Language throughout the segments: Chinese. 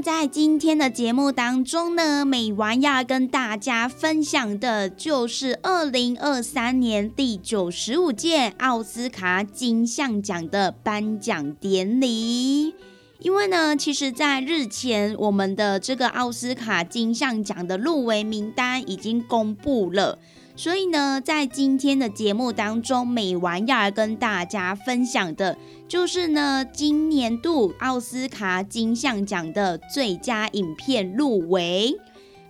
在今天的节目当中呢，美完要跟大家分享的就是二零二三年第九十五届奥斯卡金像奖的颁奖典礼。因为呢，其实，在日前，我们的这个奥斯卡金像奖的入围名单已经公布了。所以呢，在今天的节目当中，美完要来跟大家分享的，就是呢，今年度奥斯卡金像奖的最佳影片入围。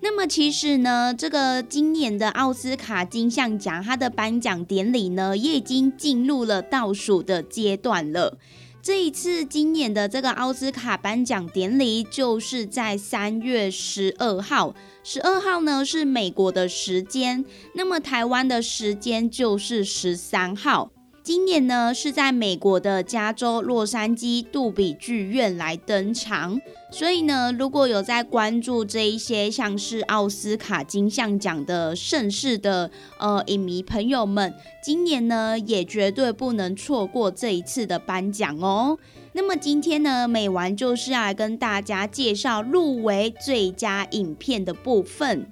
那么，其实呢，这个今年的奥斯卡金像奖，它的颁奖典礼呢，也已经进入了倒数的阶段了。这一次今年的这个奥斯卡颁奖典礼，就是在三月十二号。十二号呢是美国的时间，那么台湾的时间就是十三号。今年呢是在美国的加州洛杉矶杜比剧院来登场，所以呢，如果有在关注这一些像是奥斯卡金像奖的盛世的呃影迷朋友们，今年呢也绝对不能错过这一次的颁奖哦。那么今天呢，美完就是要来跟大家介绍入围最佳影片的部分。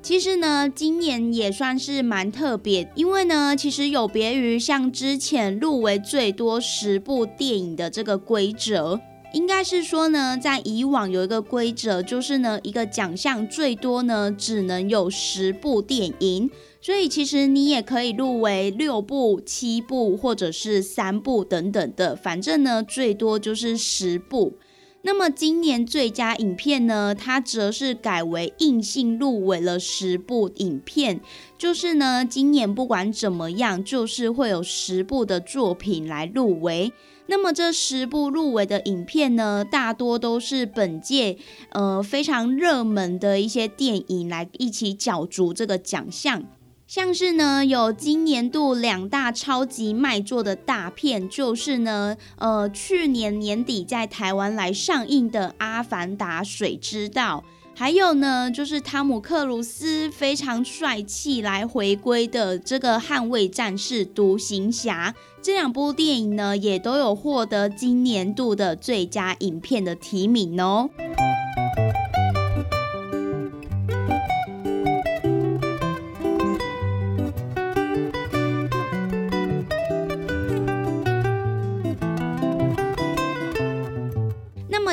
其实呢，今年也算是蛮特别，因为呢，其实有别于像之前入围最多十部电影的这个规则，应该是说呢，在以往有一个规则，就是呢，一个奖项最多呢只能有十部电影。所以其实你也可以入围六部、七部或者是三部等等的，反正呢最多就是十部。那么今年最佳影片呢，它则是改为硬性入围了十部影片，就是呢今年不管怎么样，就是会有十部的作品来入围。那么这十部入围的影片呢，大多都是本届呃非常热门的一些电影来一起角逐这个奖项。像是呢，有今年度两大超级卖座的大片，就是呢，呃，去年年底在台湾来上映的《阿凡达：水之道》，还有呢，就是汤姆克鲁斯非常帅气来回归的这个《捍卫战士：独行侠》。这两部电影呢，也都有获得今年度的最佳影片的提名哦。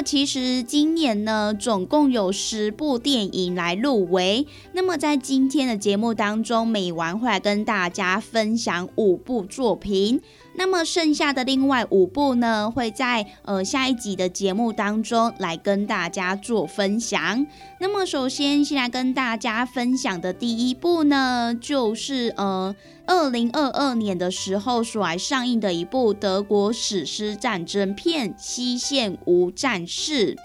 其实今年呢，总共有十部电影来入围。那么在今天的节目当中，美完会来跟大家分享五部作品。那么剩下的另外五部呢，会在呃下一集的节目当中来跟大家做分享。那么首先先来跟大家分享的第一部呢，就是呃二零二二年的时候所来上映的一部德国史诗战争片《西线无战事》。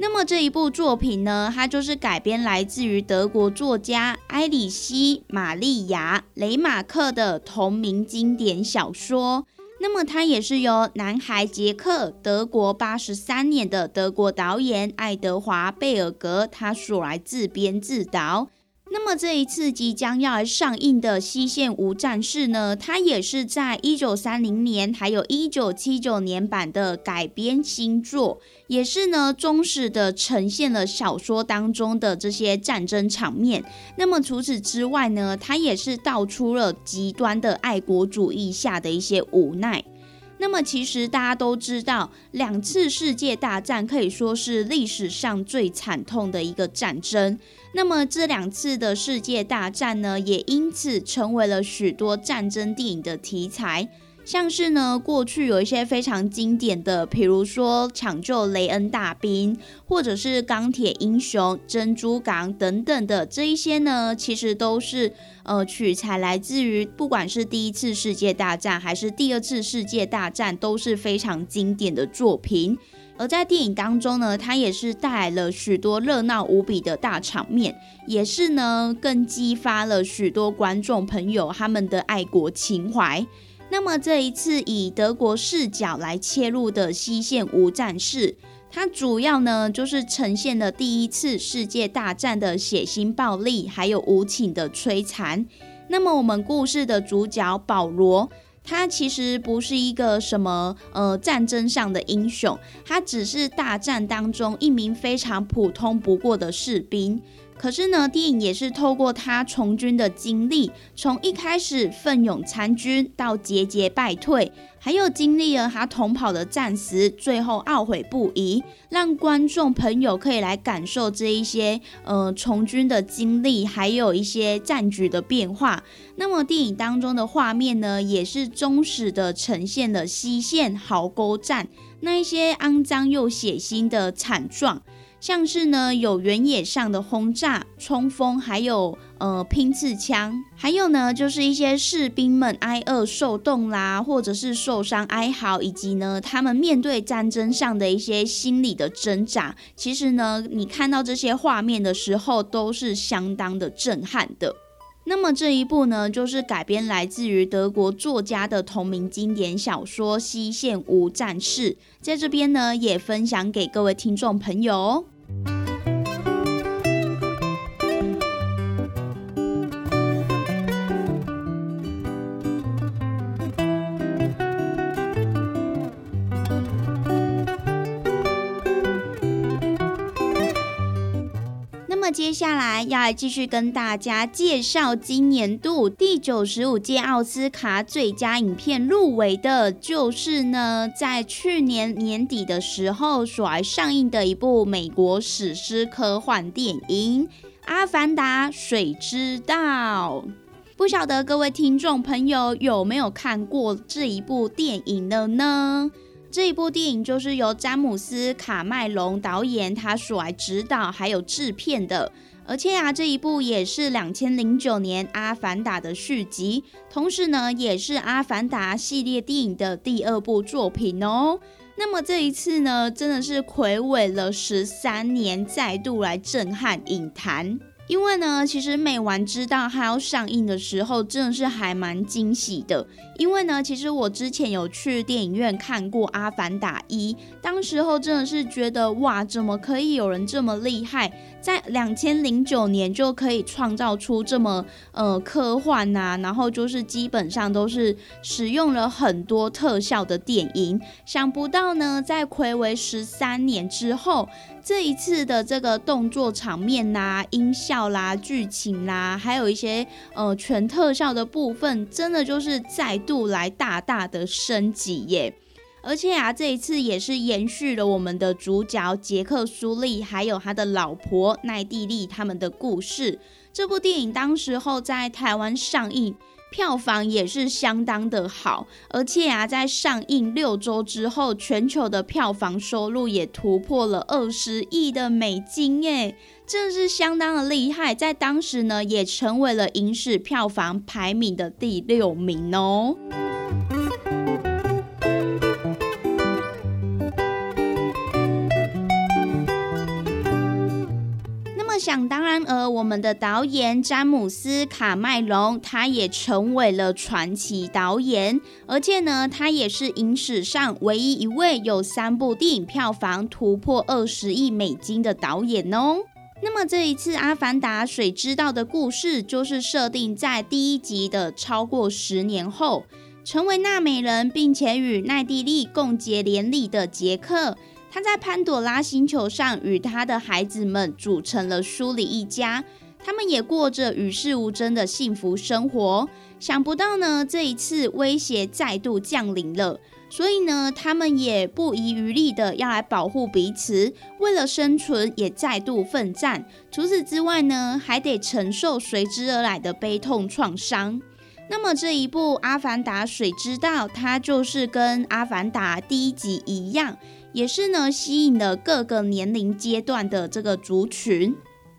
那么这一部作品呢，它就是改编来自于德国作家埃里希·玛利亚·雷马克的同名经典小说。那么它也是由男孩杰克，德国八十三年的德国导演爱德华·贝尔格他所来自编自导。那么这一次即将要上映的《西线无战事》呢，它也是在一九三零年还有一九七九年版的改编新作，也是呢忠实的呈现了小说当中的这些战争场面。那么除此之外呢，它也是道出了极端的爱国主义下的一些无奈。那么其实大家都知道，两次世界大战可以说是历史上最惨痛的一个战争。那么这两次的世界大战呢，也因此成为了许多战争电影的题材。像是呢，过去有一些非常经典的，比如说《抢救雷恩大兵》，或者是《钢铁英雄》《珍珠港》等等的这一些呢，其实都是呃取材来自于不管是第一次世界大战还是第二次世界大战，都是非常经典的作品。而在电影当中呢，它也是带来了许多热闹无比的大场面，也是呢更激发了许多观众朋友他们的爱国情怀。那么这一次以德国视角来切入的西线无战事，它主要呢就是呈现了第一次世界大战的血腥暴力，还有无情的摧残。那么我们故事的主角保罗，他其实不是一个什么呃战争上的英雄，他只是大战当中一名非常普通不过的士兵。可是呢，电影也是透过他从军的经历，从一开始奋勇参军到节节败退，还有经历了他同跑的战时，最后懊悔不已，让观众朋友可以来感受这一些呃从军的经历，还有一些战局的变化。那么电影当中的画面呢，也是忠实的呈现了西线壕沟战那一些肮脏又血腥的惨状。像是呢，有原野上的轰炸、冲锋，还有呃拼刺枪，还有呢，就是一些士兵们挨饿受冻啦，或者是受伤哀嚎，以及呢，他们面对战争上的一些心理的挣扎。其实呢，你看到这些画面的时候，都是相当的震撼的。那么这一部呢，就是改编来自于德国作家的同名经典小说《西线无战事》，在这边呢，也分享给各位听众朋友。接下来要来继续跟大家介绍今年度第九十五届奥斯卡最佳影片入围的，就是呢，在去年年底的时候所来上映的一部美国史诗科幻电影《阿凡达：水之道》。不晓得各位听众朋友有没有看过这一部电影的呢？这一部电影就是由詹姆斯·卡麦隆导演他所来指导还有制片的，而且啊，这一部也是两千零九年《阿凡达》的续集，同时呢，也是《阿凡达》系列电影的第二部作品哦。那么这一次呢，真的是魁伟了十三年，再度来震撼影坛。因为呢，其实美完知道它要上映的时候，真的是还蛮惊喜的。因为呢，其实我之前有去电影院看过《阿凡达一》，当时候真的是觉得哇，怎么可以有人这么厉害，在两千零九年就可以创造出这么呃科幻呐，然后就是基本上都是使用了很多特效的电影。想不到呢，在魁违十三年之后。这一次的这个动作场面呐、音效啦、剧情啦，还有一些呃全特效的部分，真的就是再度来大大的升级耶！而且啊，这一次也是延续了我们的主角杰克·苏利还有他的老婆奈蒂利他们的故事。这部电影当时候在台湾上映。票房也是相当的好，而且啊，在上映六周之后，全球的票房收入也突破了二十亿的美金，耶，真是相当的厉害，在当时呢，也成为了影史票房排名的第六名哦。想当然而，我们的导演詹姆斯·卡麦隆，他也成为了传奇导演，而且呢，他也是影史上唯一一位有三部电影票房突破二十亿美金的导演哦。那么这一次《阿凡达：水之道》的故事，就是设定在第一集的超过十年后，成为纳美人，并且与奈蒂利共结连理的杰克。他在潘朵拉星球上与他的孩子们组成了舒里一家，他们也过着与世无争的幸福生活。想不到呢，这一次威胁再度降临了，所以呢，他们也不遗余力的要来保护彼此，为了生存也再度奋战。除此之外呢，还得承受随之而来的悲痛创伤。那么这一部《阿凡达：水之道》，它就是跟《阿凡达》第一集一样。也是呢，吸引了各个年龄阶段的这个族群。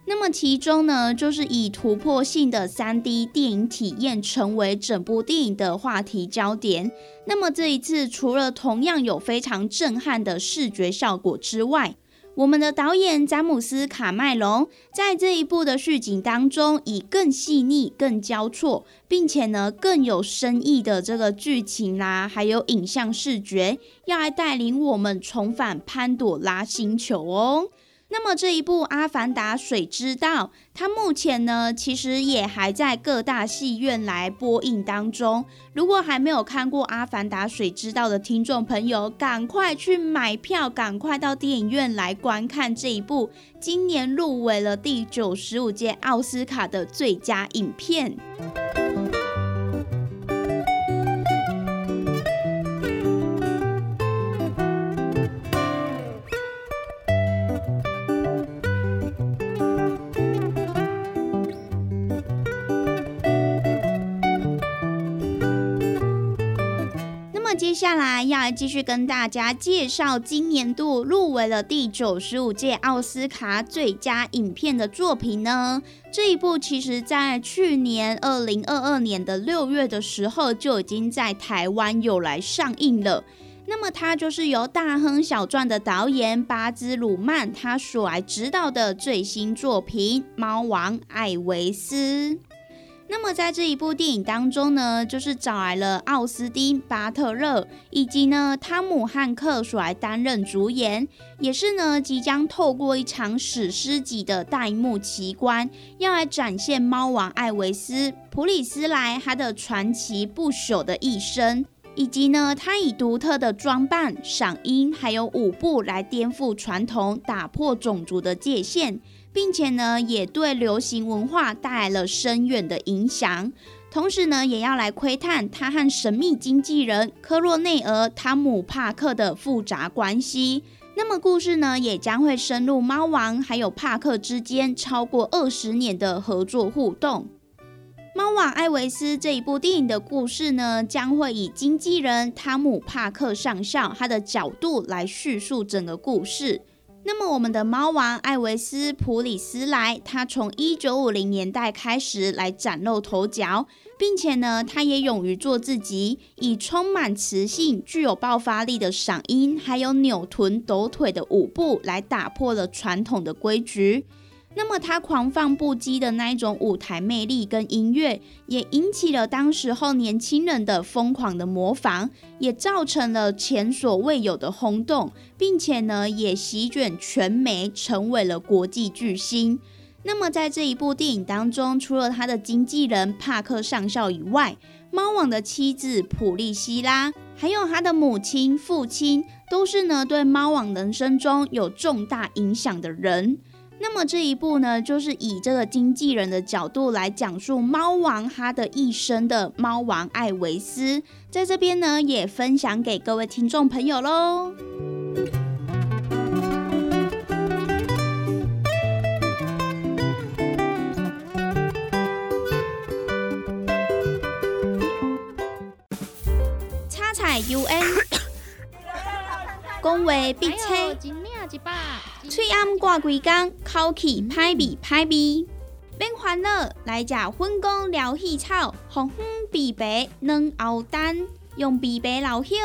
那么其中呢，就是以突破性的 3D 电影体验成为整部电影的话题焦点。那么这一次，除了同样有非常震撼的视觉效果之外，我们的导演詹姆斯·卡麦隆在这一部的续景当中，以更细腻、更交错，并且呢更有深意的这个剧情啦，还有影像视觉，要来带领我们重返潘朵拉星球哦。那么这一部《阿凡达：水之道》，它目前呢，其实也还在各大戏院来播映当中。如果还没有看过《阿凡达：水之道》的听众朋友，赶快去买票，赶快到电影院来观看这一部今年入围了第九十五届奥斯卡的最佳影片。接下来要来继续跟大家介绍今年度入围了第九十五届奥斯卡最佳影片的作品呢。这一部其实在去年二零二二年的六月的时候就已经在台湾有来上映了。那么它就是由大亨小传的导演巴兹鲁曼他所来指导的最新作品《猫王艾维斯》。那么在这一部电影当中呢，就是找来了奥斯汀·巴特勒以及呢汤姆·汉克所来担任主演，也是呢即将透过一场史诗级的大荧幕奇观，要来展现猫王艾维斯·普里斯莱他的传奇不朽的一生，以及呢他以独特的装扮、嗓音还有舞步来颠覆传统，打破种族的界限。并且呢，也对流行文化带来了深远的影响。同时呢，也要来窥探他和神秘经纪人科洛内尔·汤姆·帕克的复杂关系。那么，故事呢，也将会深入猫王还有帕克之间超过二十年的合作互动。猫王艾维斯这一部电影的故事呢，将会以经纪人汤姆·帕克上校他的角度来叙述整个故事。那么，我们的猫王艾维斯·普里斯莱，他从一九五零年代开始来崭露头角，并且呢，他也勇于做自己，以充满磁性、具有爆发力的嗓音，还有扭臀抖腿的舞步，来打破了传统的规矩。那么他狂放不羁的那一种舞台魅力跟音乐，也引起了当时候年轻人的疯狂的模仿，也造成了前所未有的轰动，并且呢，也席卷全媒，成为了国际巨星。那么在这一部电影当中，除了他的经纪人帕克上校以外，猫王的妻子普利希拉，还有他的母亲、父亲，都是呢对猫王人生中有重大影响的人。那么这一部呢，就是以这个经纪人的角度来讲述猫王他的一生的猫王艾维斯，在这边呢也分享给各位听众朋友喽。U N，讲话必车，嘴暗挂几工，口气歹味歹味。免烦恼，来食粉公疗气草，红粉枇杷软熬蛋，用枇杷老血、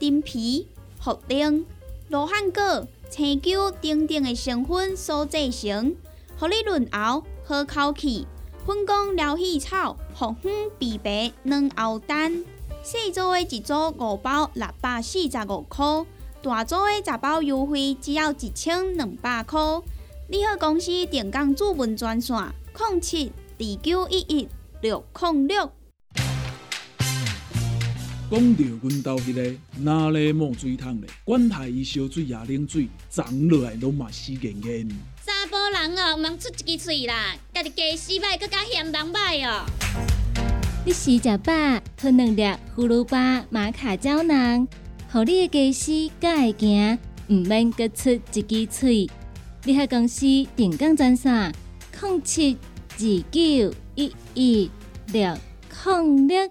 丁皮、茯苓、罗汉果、青椒等等的成分所制成，互你润喉好口气。粉公疗气草，红粉枇杷软熬蛋，细组的一组五包六百四十五块，大组的十包优惠只要一千两百块。你好，公司电工主文专线。零七二九一一六零六。讲到阮兜迄个哪里冒水桶嘞？管他伊烧水也冷水，长落来拢嘛死严严。查甫人哦，毋通出一支嘴啦，家己家洗歹，搁加嫌人歹哦。你食食饱，吞两粒葫芦巴、马卡胶囊，互你的家洗才会行，毋免搁出一支喙。你害公司定岗赚啥？零七二九一一六零六，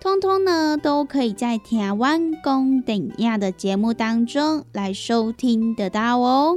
通通呢，都可以在台湾公等亚的节目当中来收听得到哦。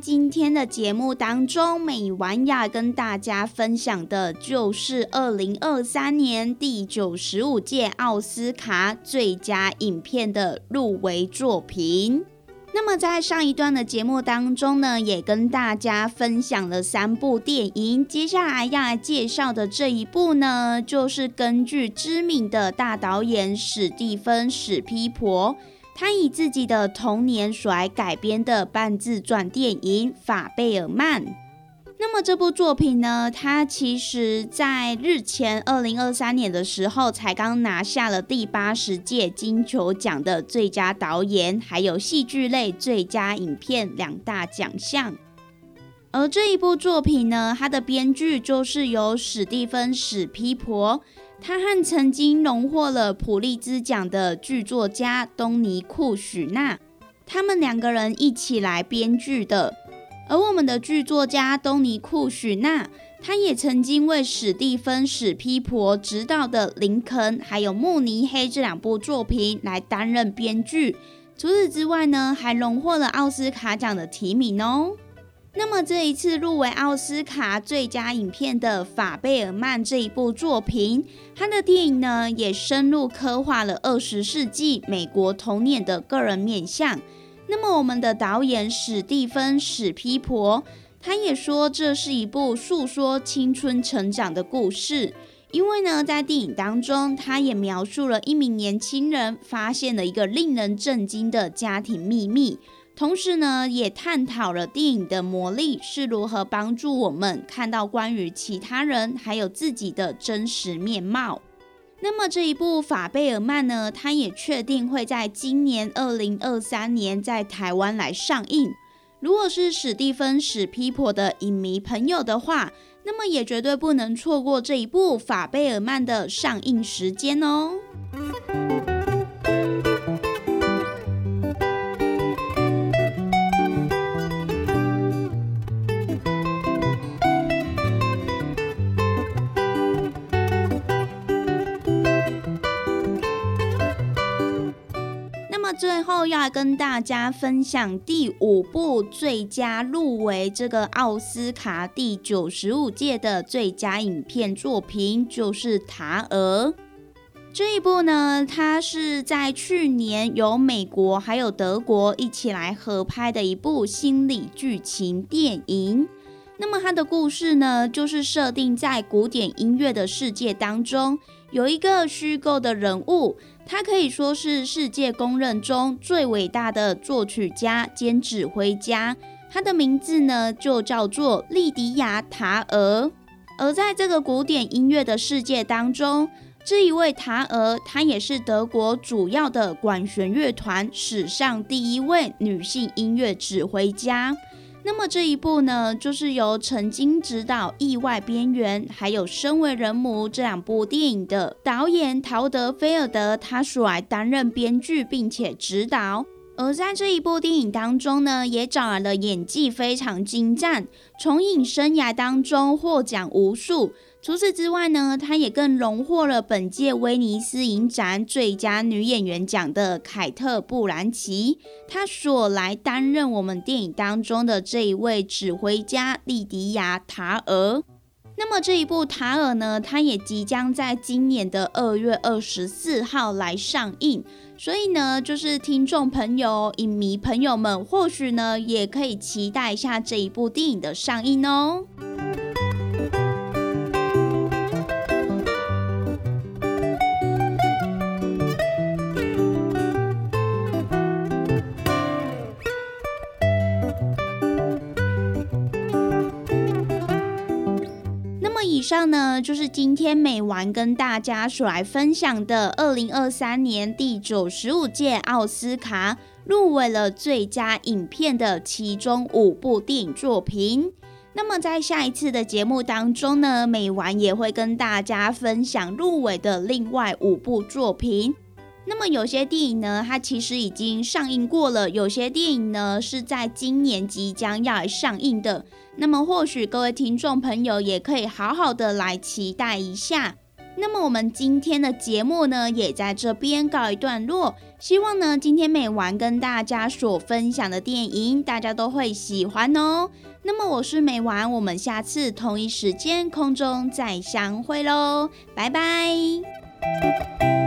今天的节目当中，美玩要跟大家分享的就是二零二三年第九十五届奥斯卡最佳影片的入围作品。那么在上一段的节目当中呢，也跟大家分享了三部电影。接下来要来介绍的这一部呢，就是根据知名的大导演史蒂芬史皮婆。他以自己的童年所改编的半自传电影《法贝尔曼》。那么这部作品呢，它其实在日前二零二三年的时候，才刚拿下了第八十届金球奖的最佳导演，还有戏剧类最佳影片两大奖项。而这一部作品呢，它的编剧就是由史蒂芬史皮婆。他和曾经荣获了普利兹奖的剧作家东尼库许纳，他们两个人一起来编剧的。而我们的剧作家东尼库许纳，他也曾经为史蒂芬史皮婆执导的《林肯》还有《慕尼黑》这两部作品来担任编剧。除此之外呢，还荣获了奥斯卡奖的提名哦。那么这一次入围奥斯卡最佳影片的《法贝尔曼》这一部作品，他的电影呢也深入刻画了二十世纪美国童年的个人面相。那么我们的导演史蒂芬史皮婆，他也说这是一部诉说青春成长的故事。因为呢，在电影当中，他也描述了一名年轻人发现了一个令人震惊的家庭秘密，同时呢，也探讨了电影的魔力是如何帮助我们看到关于其他人还有自己的真实面貌。那么这一部《法贝尔曼》呢，他也确定会在今年二零二三年在台湾来上映。如果是史蒂芬史皮婆的影迷朋友的话，那么也绝对不能错过这一部《法贝尔曼》的上映时间哦。最后要跟大家分享第五部最佳入围这个奥斯卡第九十五届的最佳影片作品，就是《塔尔》这一部呢，它是在去年由美国还有德国一起来合拍的一部心理剧情电影。那么它的故事呢，就是设定在古典音乐的世界当中，有一个虚构的人物。他可以说是世界公认中最伟大的作曲家兼指挥家，他的名字呢就叫做利迪亚·塔尔。而在这个古典音乐的世界当中，这一位塔尔，她也是德国主要的管弦乐团史上第一位女性音乐指挥家。那么这一部呢，就是由曾经执导《意外边缘》还有《身为人母》这两部电影的导演陶德菲尔德，他所来担任编剧并且执导。而在这一部电影当中呢，也找来了演技非常精湛，从影生涯当中获奖无数。除此之外呢，她也更荣获了本届威尼斯影展最佳女演员奖的凯特·布兰奇。她所来担任我们电影当中的这一位指挥家莉迪亚·塔尔。那么这一部《塔尔》呢，它也即将在今年的二月二十四号来上映。所以呢，就是听众朋友、影迷朋友们，或许呢，也可以期待一下这一部电影的上映哦。上呢，就是今天美完跟大家所来分享的二零二三年第九十五届奥斯卡入围了最佳影片的其中五部电影作品。那么在下一次的节目当中呢，美完也会跟大家分享入围的另外五部作品。那么有些电影呢，它其实已经上映过了；有些电影呢，是在今年即将要上映的。那么或许各位听众朋友也可以好好的来期待一下。那么我们今天的节目呢，也在这边告一段落。希望呢，今天美完跟大家所分享的电影，大家都会喜欢哦。那么我是美完，我们下次同一时间空中再相会喽，拜拜。